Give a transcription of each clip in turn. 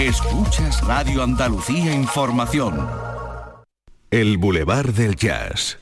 Escuchas Radio Andalucía Información. El Boulevard del Jazz.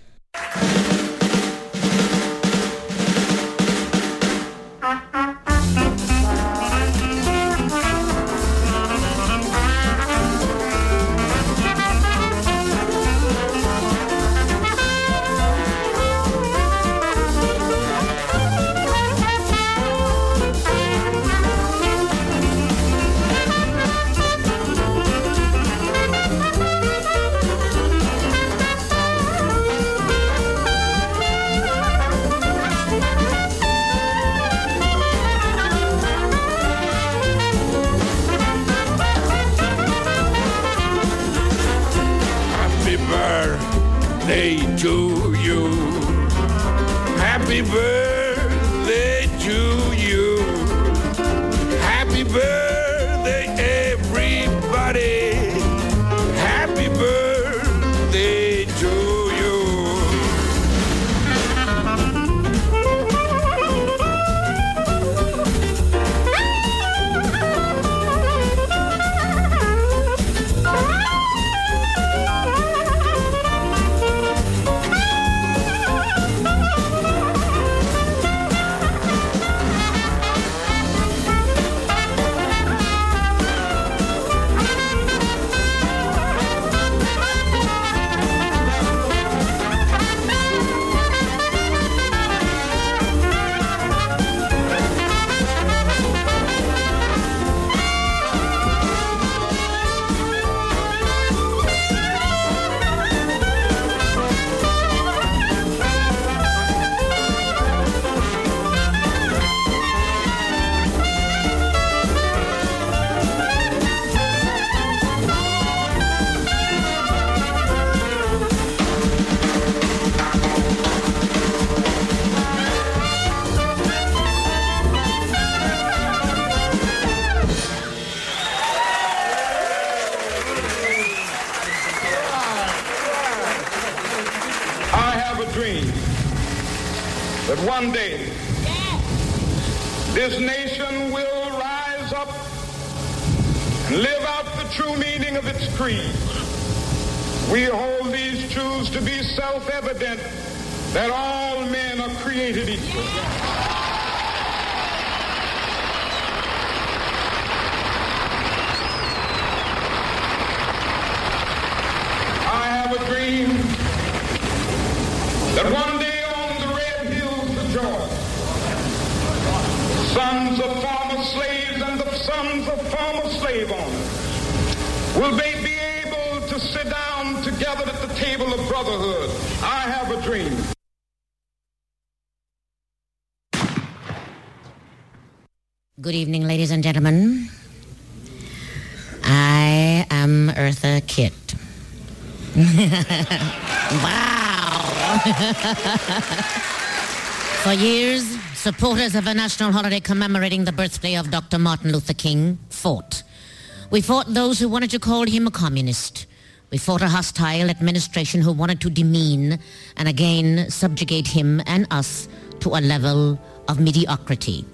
Supporters of a national holiday commemorating the birthday of Dr. Martin Luther King fought. We fought those who wanted to call him a communist. We fought a hostile administration who wanted to demean and again subjugate him and us to a level of mediocrity.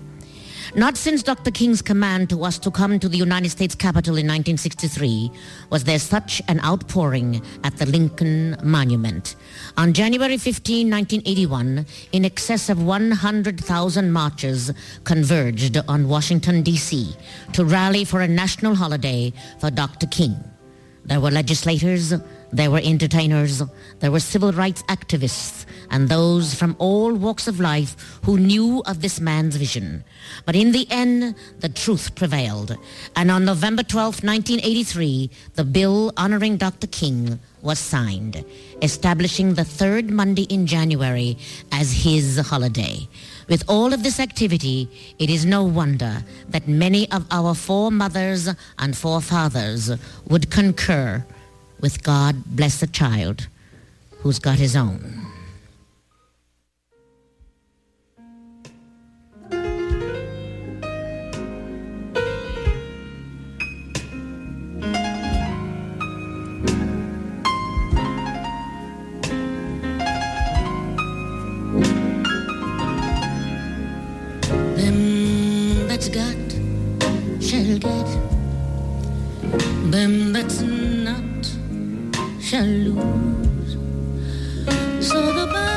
Not since Dr. King's command to us to come to the United States Capitol in 1963 was there such an outpouring at the Lincoln Monument. On January 15, 1981, in excess of 100,000 marchers converged on Washington, D.C. to rally for a national holiday for Dr. King. There were legislators, there were entertainers, there were civil rights activists, and those from all walks of life who knew of this man's vision. But in the end, the truth prevailed. And on November 12, 1983, the bill honoring Dr. King was signed, establishing the third Monday in January as his holiday. With all of this activity, it is no wonder that many of our foremothers and forefathers would concur with God bless the child who's got his own. Them that's got shall get. them that's shall lose. So the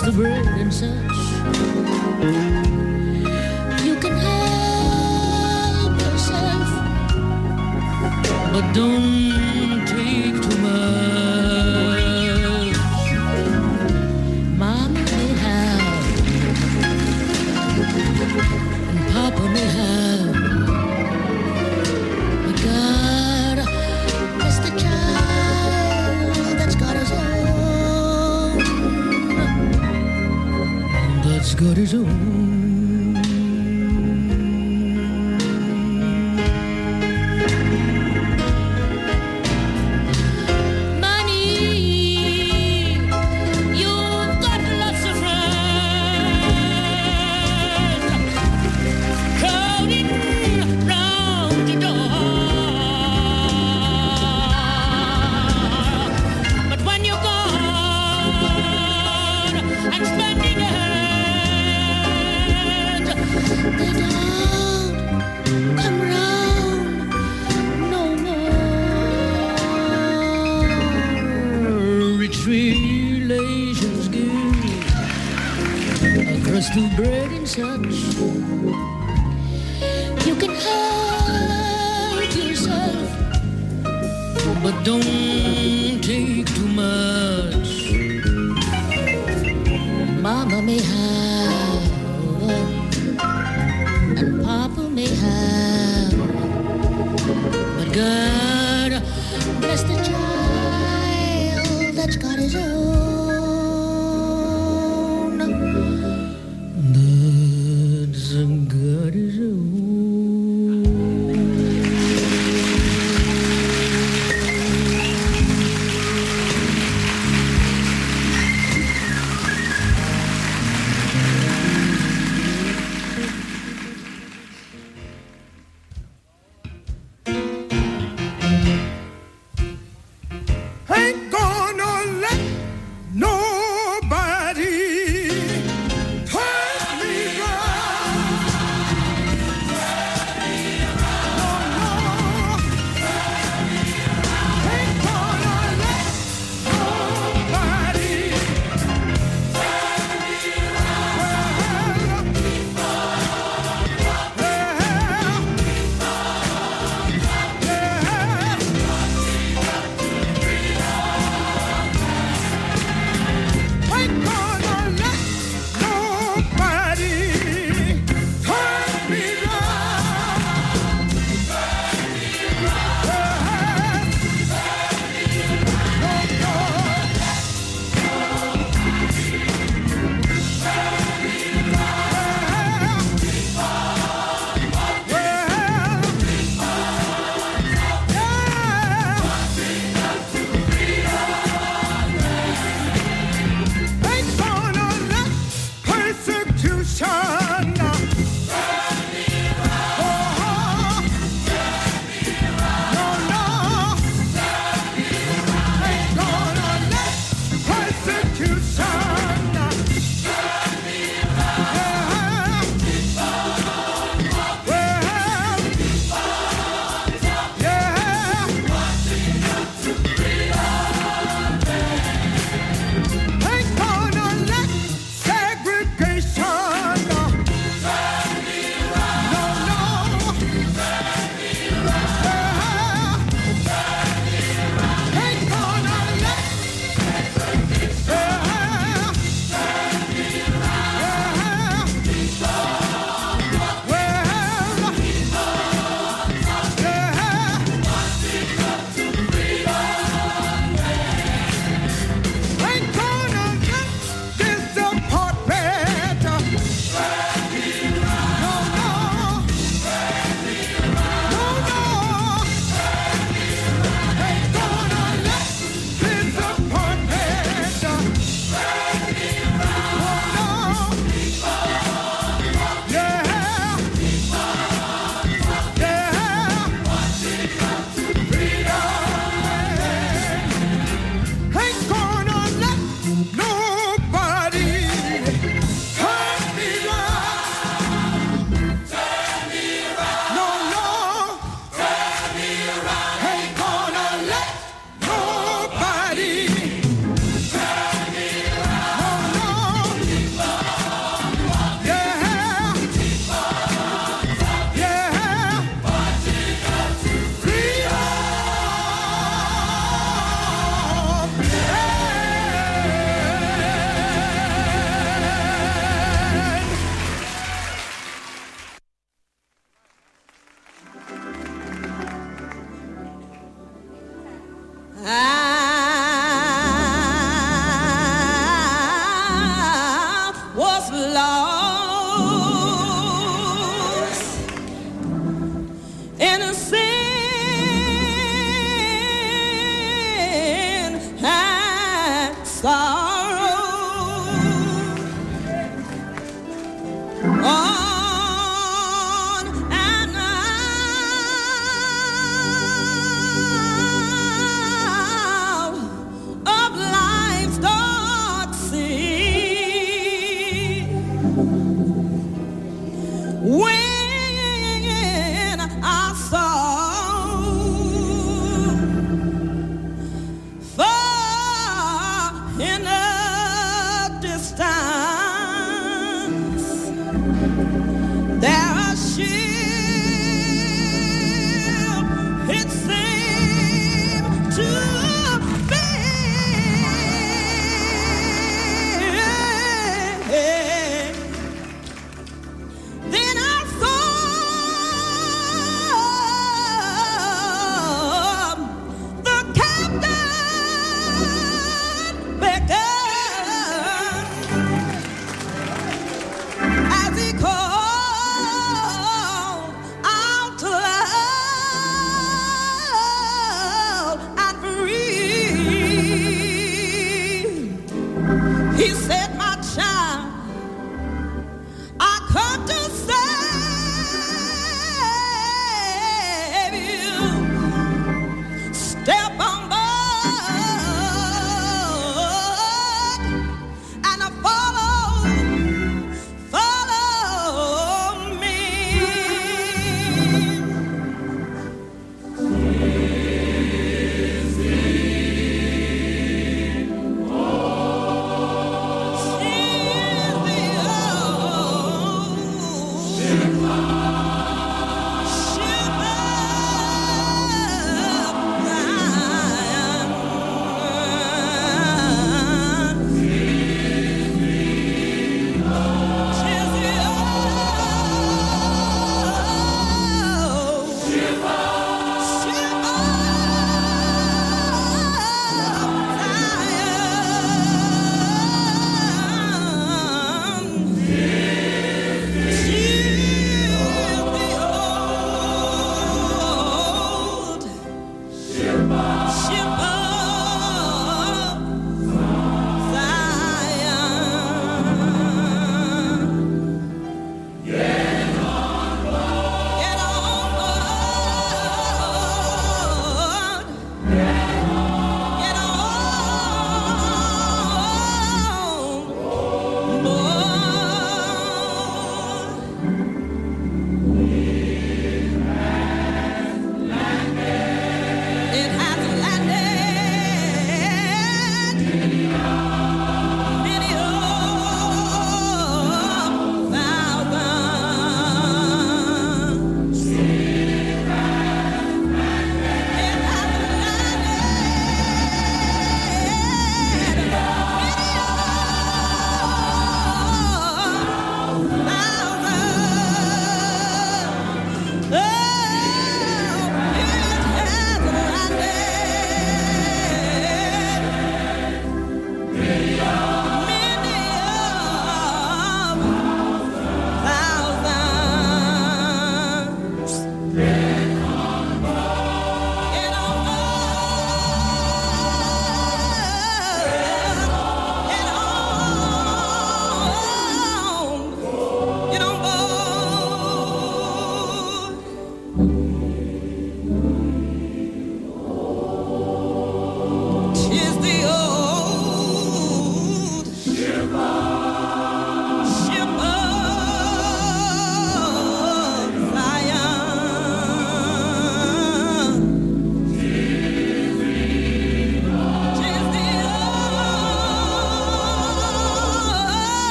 give across Mama may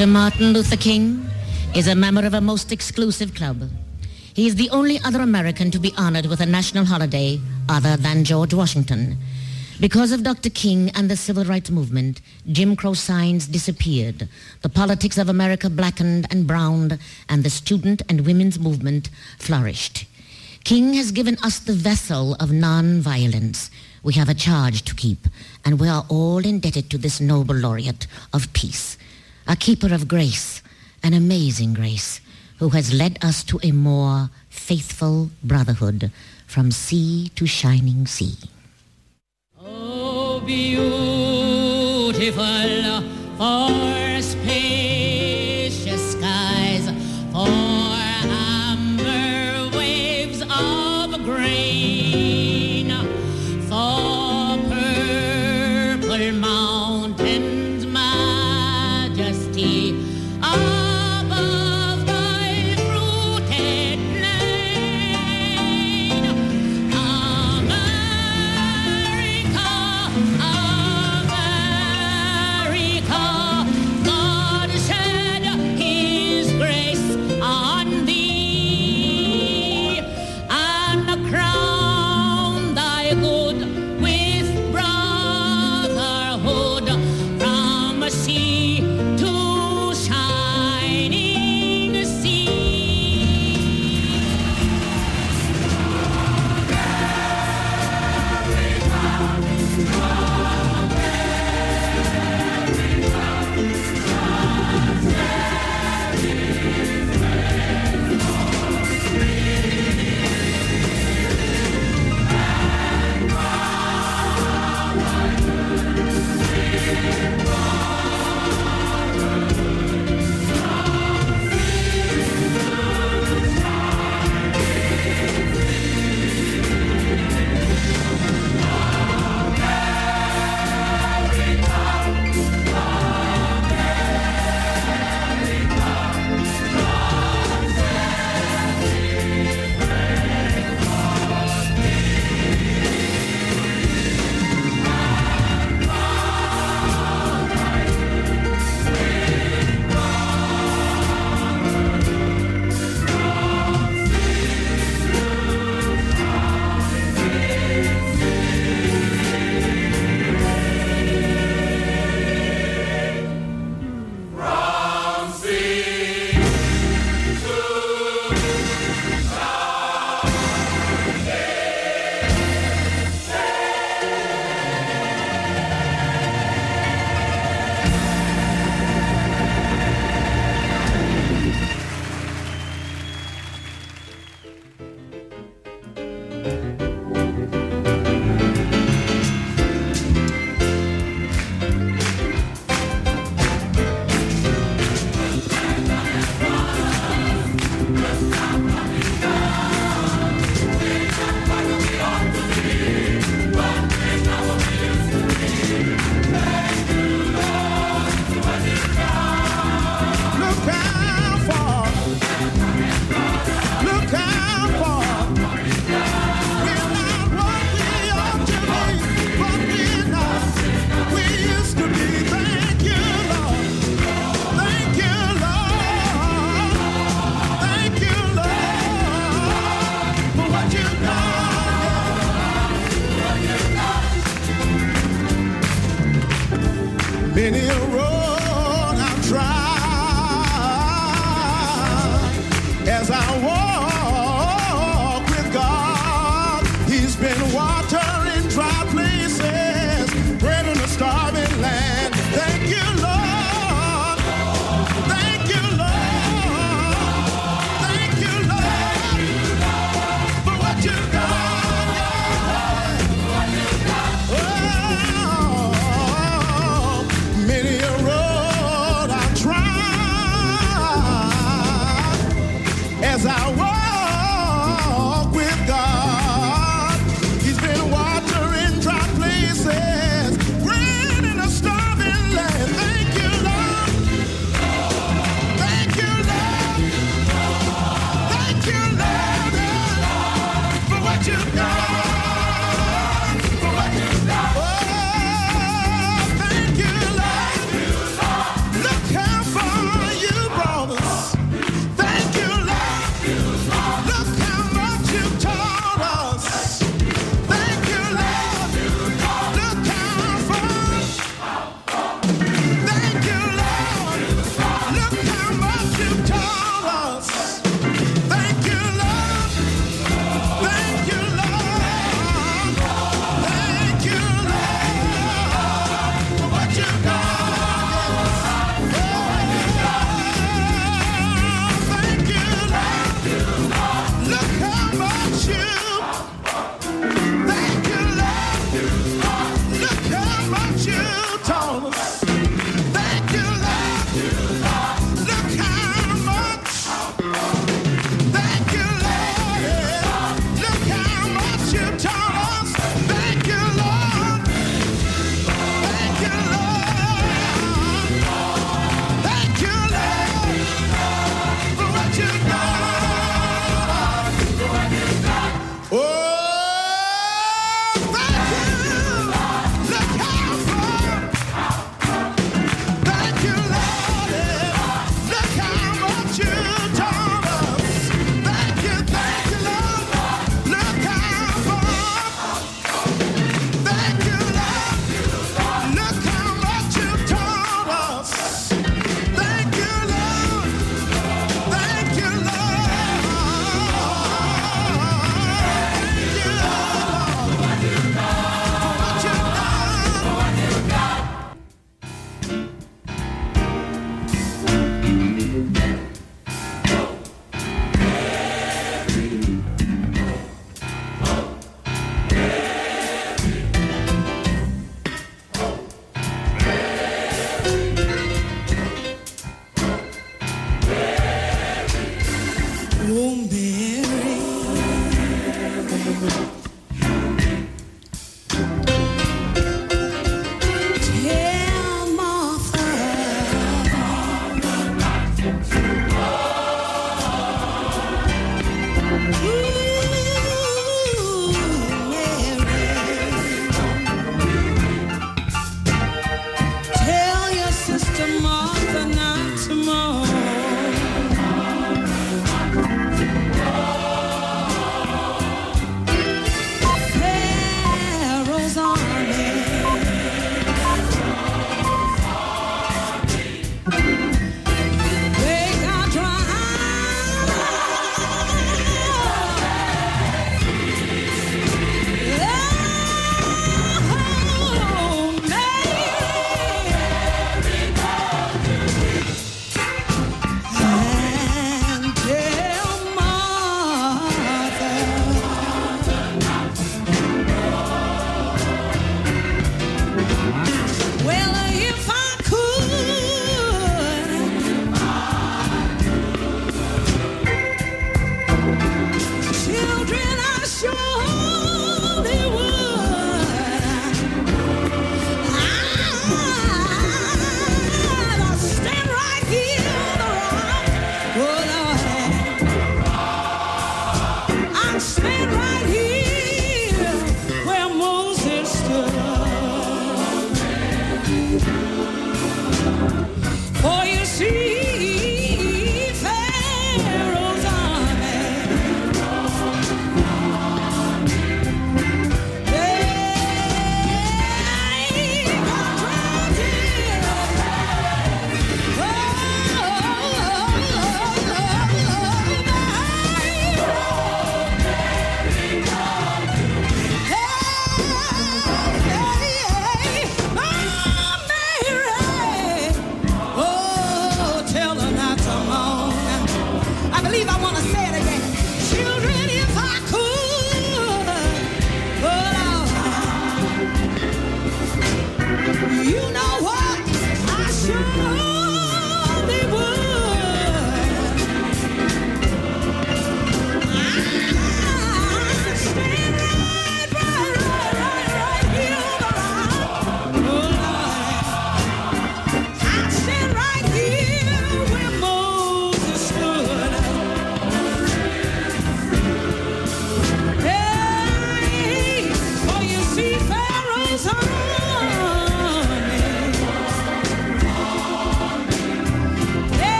Dr. Martin Luther King is a member of a most exclusive club. He is the only other American to be honored with a national holiday other than George Washington. Because of Dr. King and the civil rights movement, Jim Crow signs disappeared. The politics of America blackened and browned, and the student and women's movement flourished. King has given us the vessel of non-violence. We have a charge to keep, and we are all indebted to this noble laureate of peace, a keeper of grace, an amazing grace, who has led us to a more faithful brotherhood from sea to shining sea. Oh, beautiful for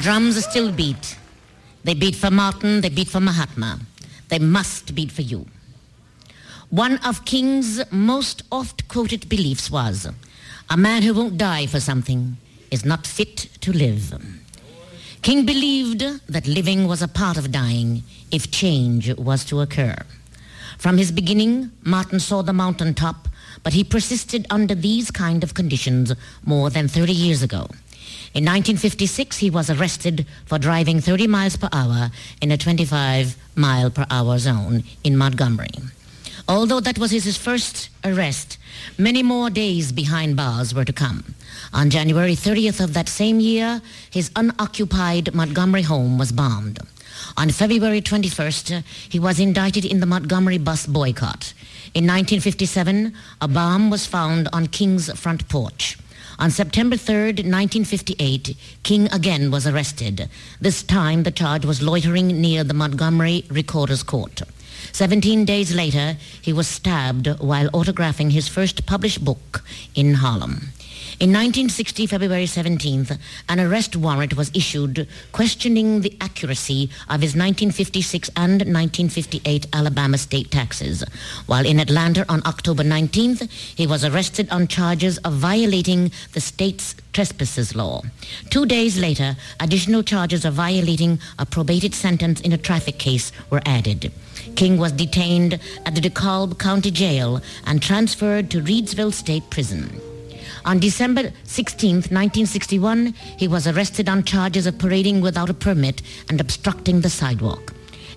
drums are still beat. They beat for Martin, they beat for Mahatma. They must beat for you. One of King's most oft-quoted beliefs was, a man who won't die for something is not fit to live. King believed that living was a part of dying if change was to occur. From his beginning, Martin saw the mountaintop, but he persisted under these kind of conditions more than 30 years ago. In 1956, he was arrested for driving 30 miles per hour in a 25 mile per hour zone in Montgomery. Although that was his first arrest, many more days behind bars were to come. On January 30th of that same year, his unoccupied Montgomery home was bombed. On February 21st, he was indicted in the Montgomery bus boycott. In 1957, a bomb was found on King's front porch. On September 3, 1958, King again was arrested. This time the charge was loitering near the Montgomery Recorder's Court. Seventeen days later, he was stabbed while autographing his first published book in Harlem. In 1960, February 17th, an arrest warrant was issued questioning the accuracy of his 1956 and 1958 Alabama state taxes. While in Atlanta on October 19th, he was arrested on charges of violating the state's trespasses law. Two days later, additional charges of violating a probated sentence in a traffic case were added. King was detained at the DeKalb County Jail and transferred to Reidsville State Prison. On December 16, 1961, he was arrested on charges of parading without a permit and obstructing the sidewalk.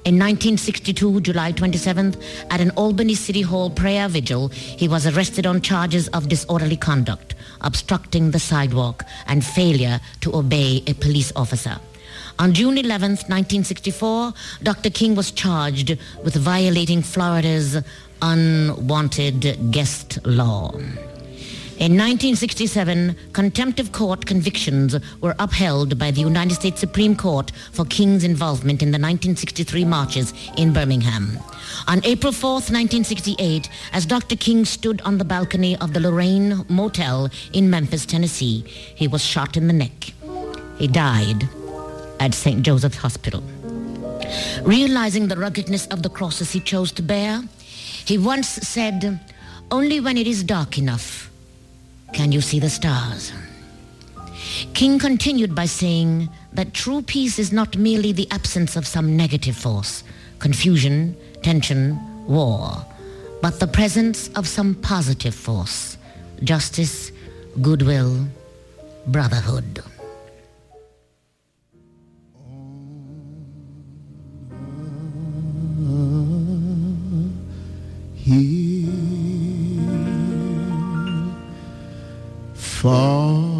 In 1962, July 27th, at an Albany City Hall prayer vigil, he was arrested on charges of disorderly conduct, obstructing the sidewalk, and failure to obey a police officer. On June 11, 1964, Dr. King was charged with violating Florida's unwanted guest law. In 1967, contempt of court convictions were upheld by the United States Supreme Court for King's involvement in the 1963 marches in Birmingham. On April 4, 1968, as Dr. King stood on the balcony of the Lorraine Motel in Memphis, Tennessee, he was shot in the neck. He died at St. Joseph's Hospital. Realizing the ruggedness of the crosses he chose to bear, he once said, only when it is dark enough can you see the stars? King continued by saying that true peace is not merely the absence of some negative force confusion, tension, war, but the presence of some positive force, justice, goodwill, brotherhood. here far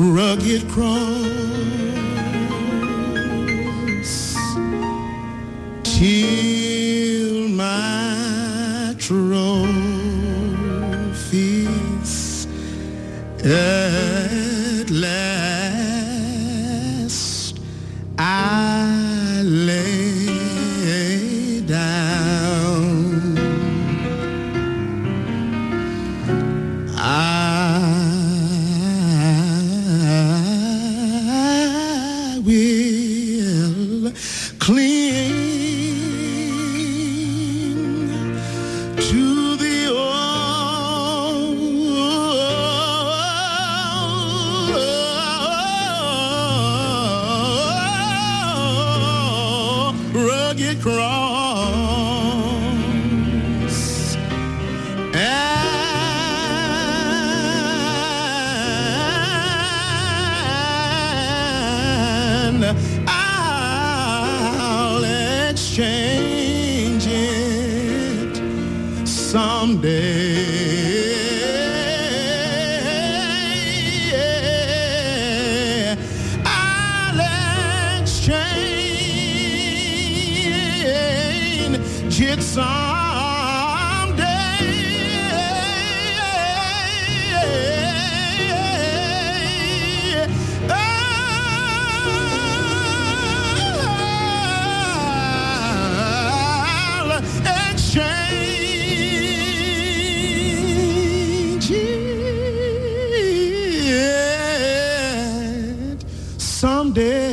rugged cross someday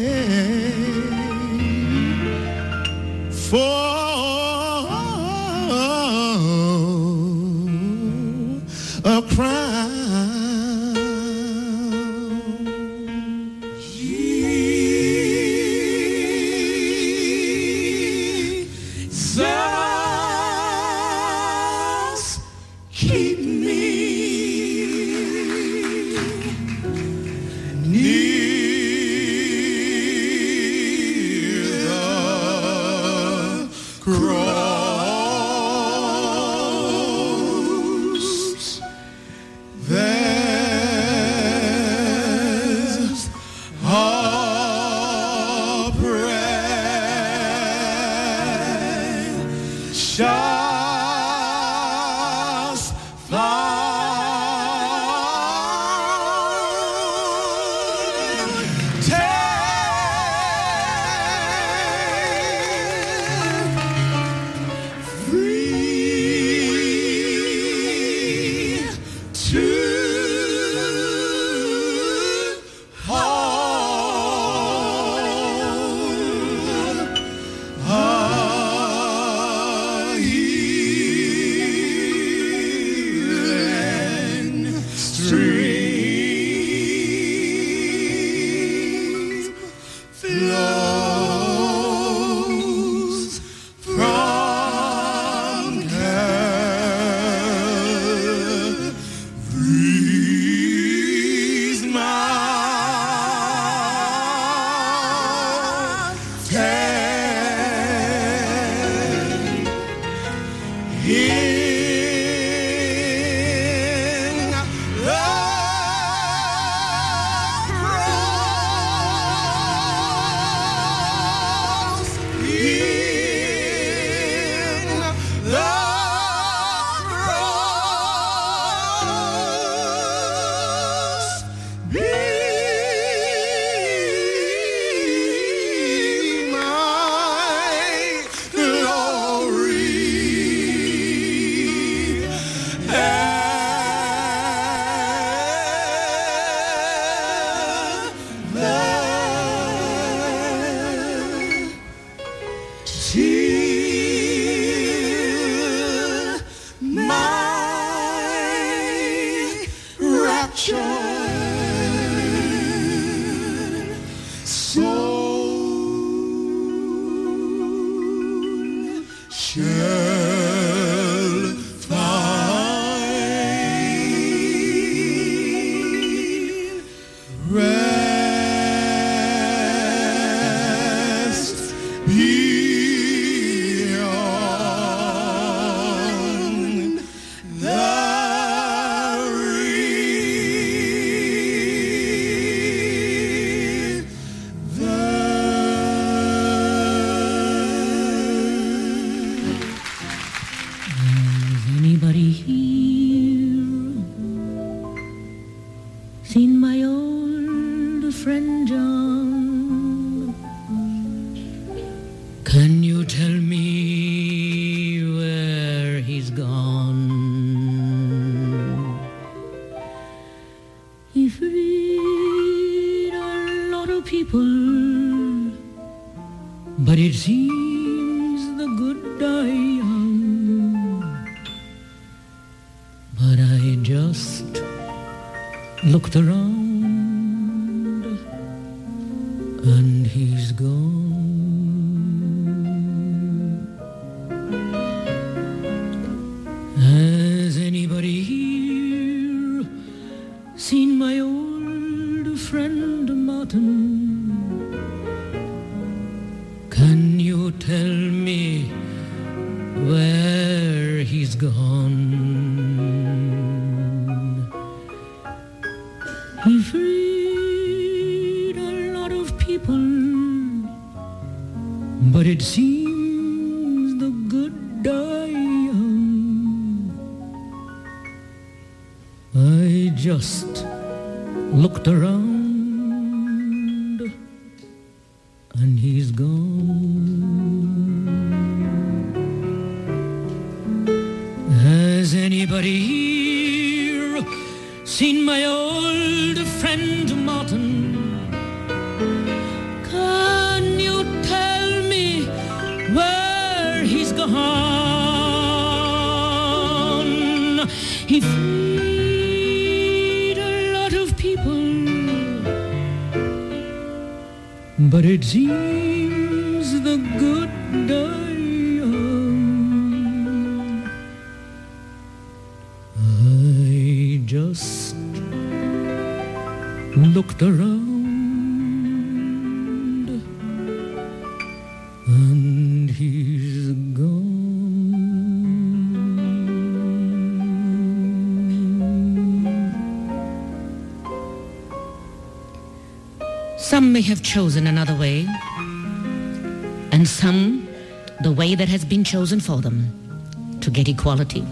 friend John. But it seems the good die young. I just looked around chosen another way, and some the way that has been chosen for them to get equality.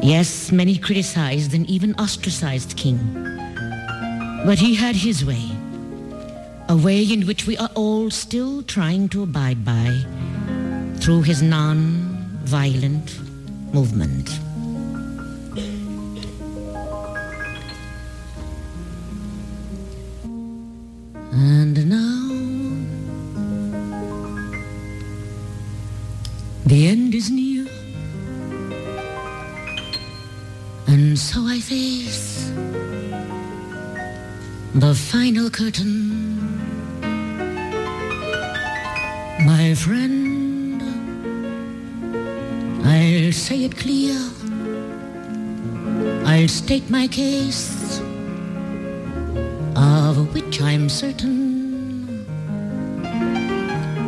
Yes, many criticized and even ostracized King, but he had his way, a way in which we are all still trying to abide by through his non-violent movement. my case, of which I'm certain.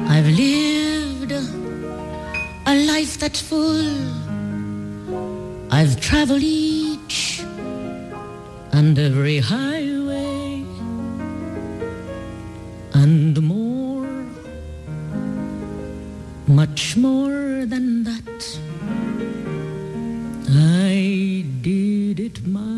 I've lived a life that's full. I've traveled each and every highway and more, much more than that. great.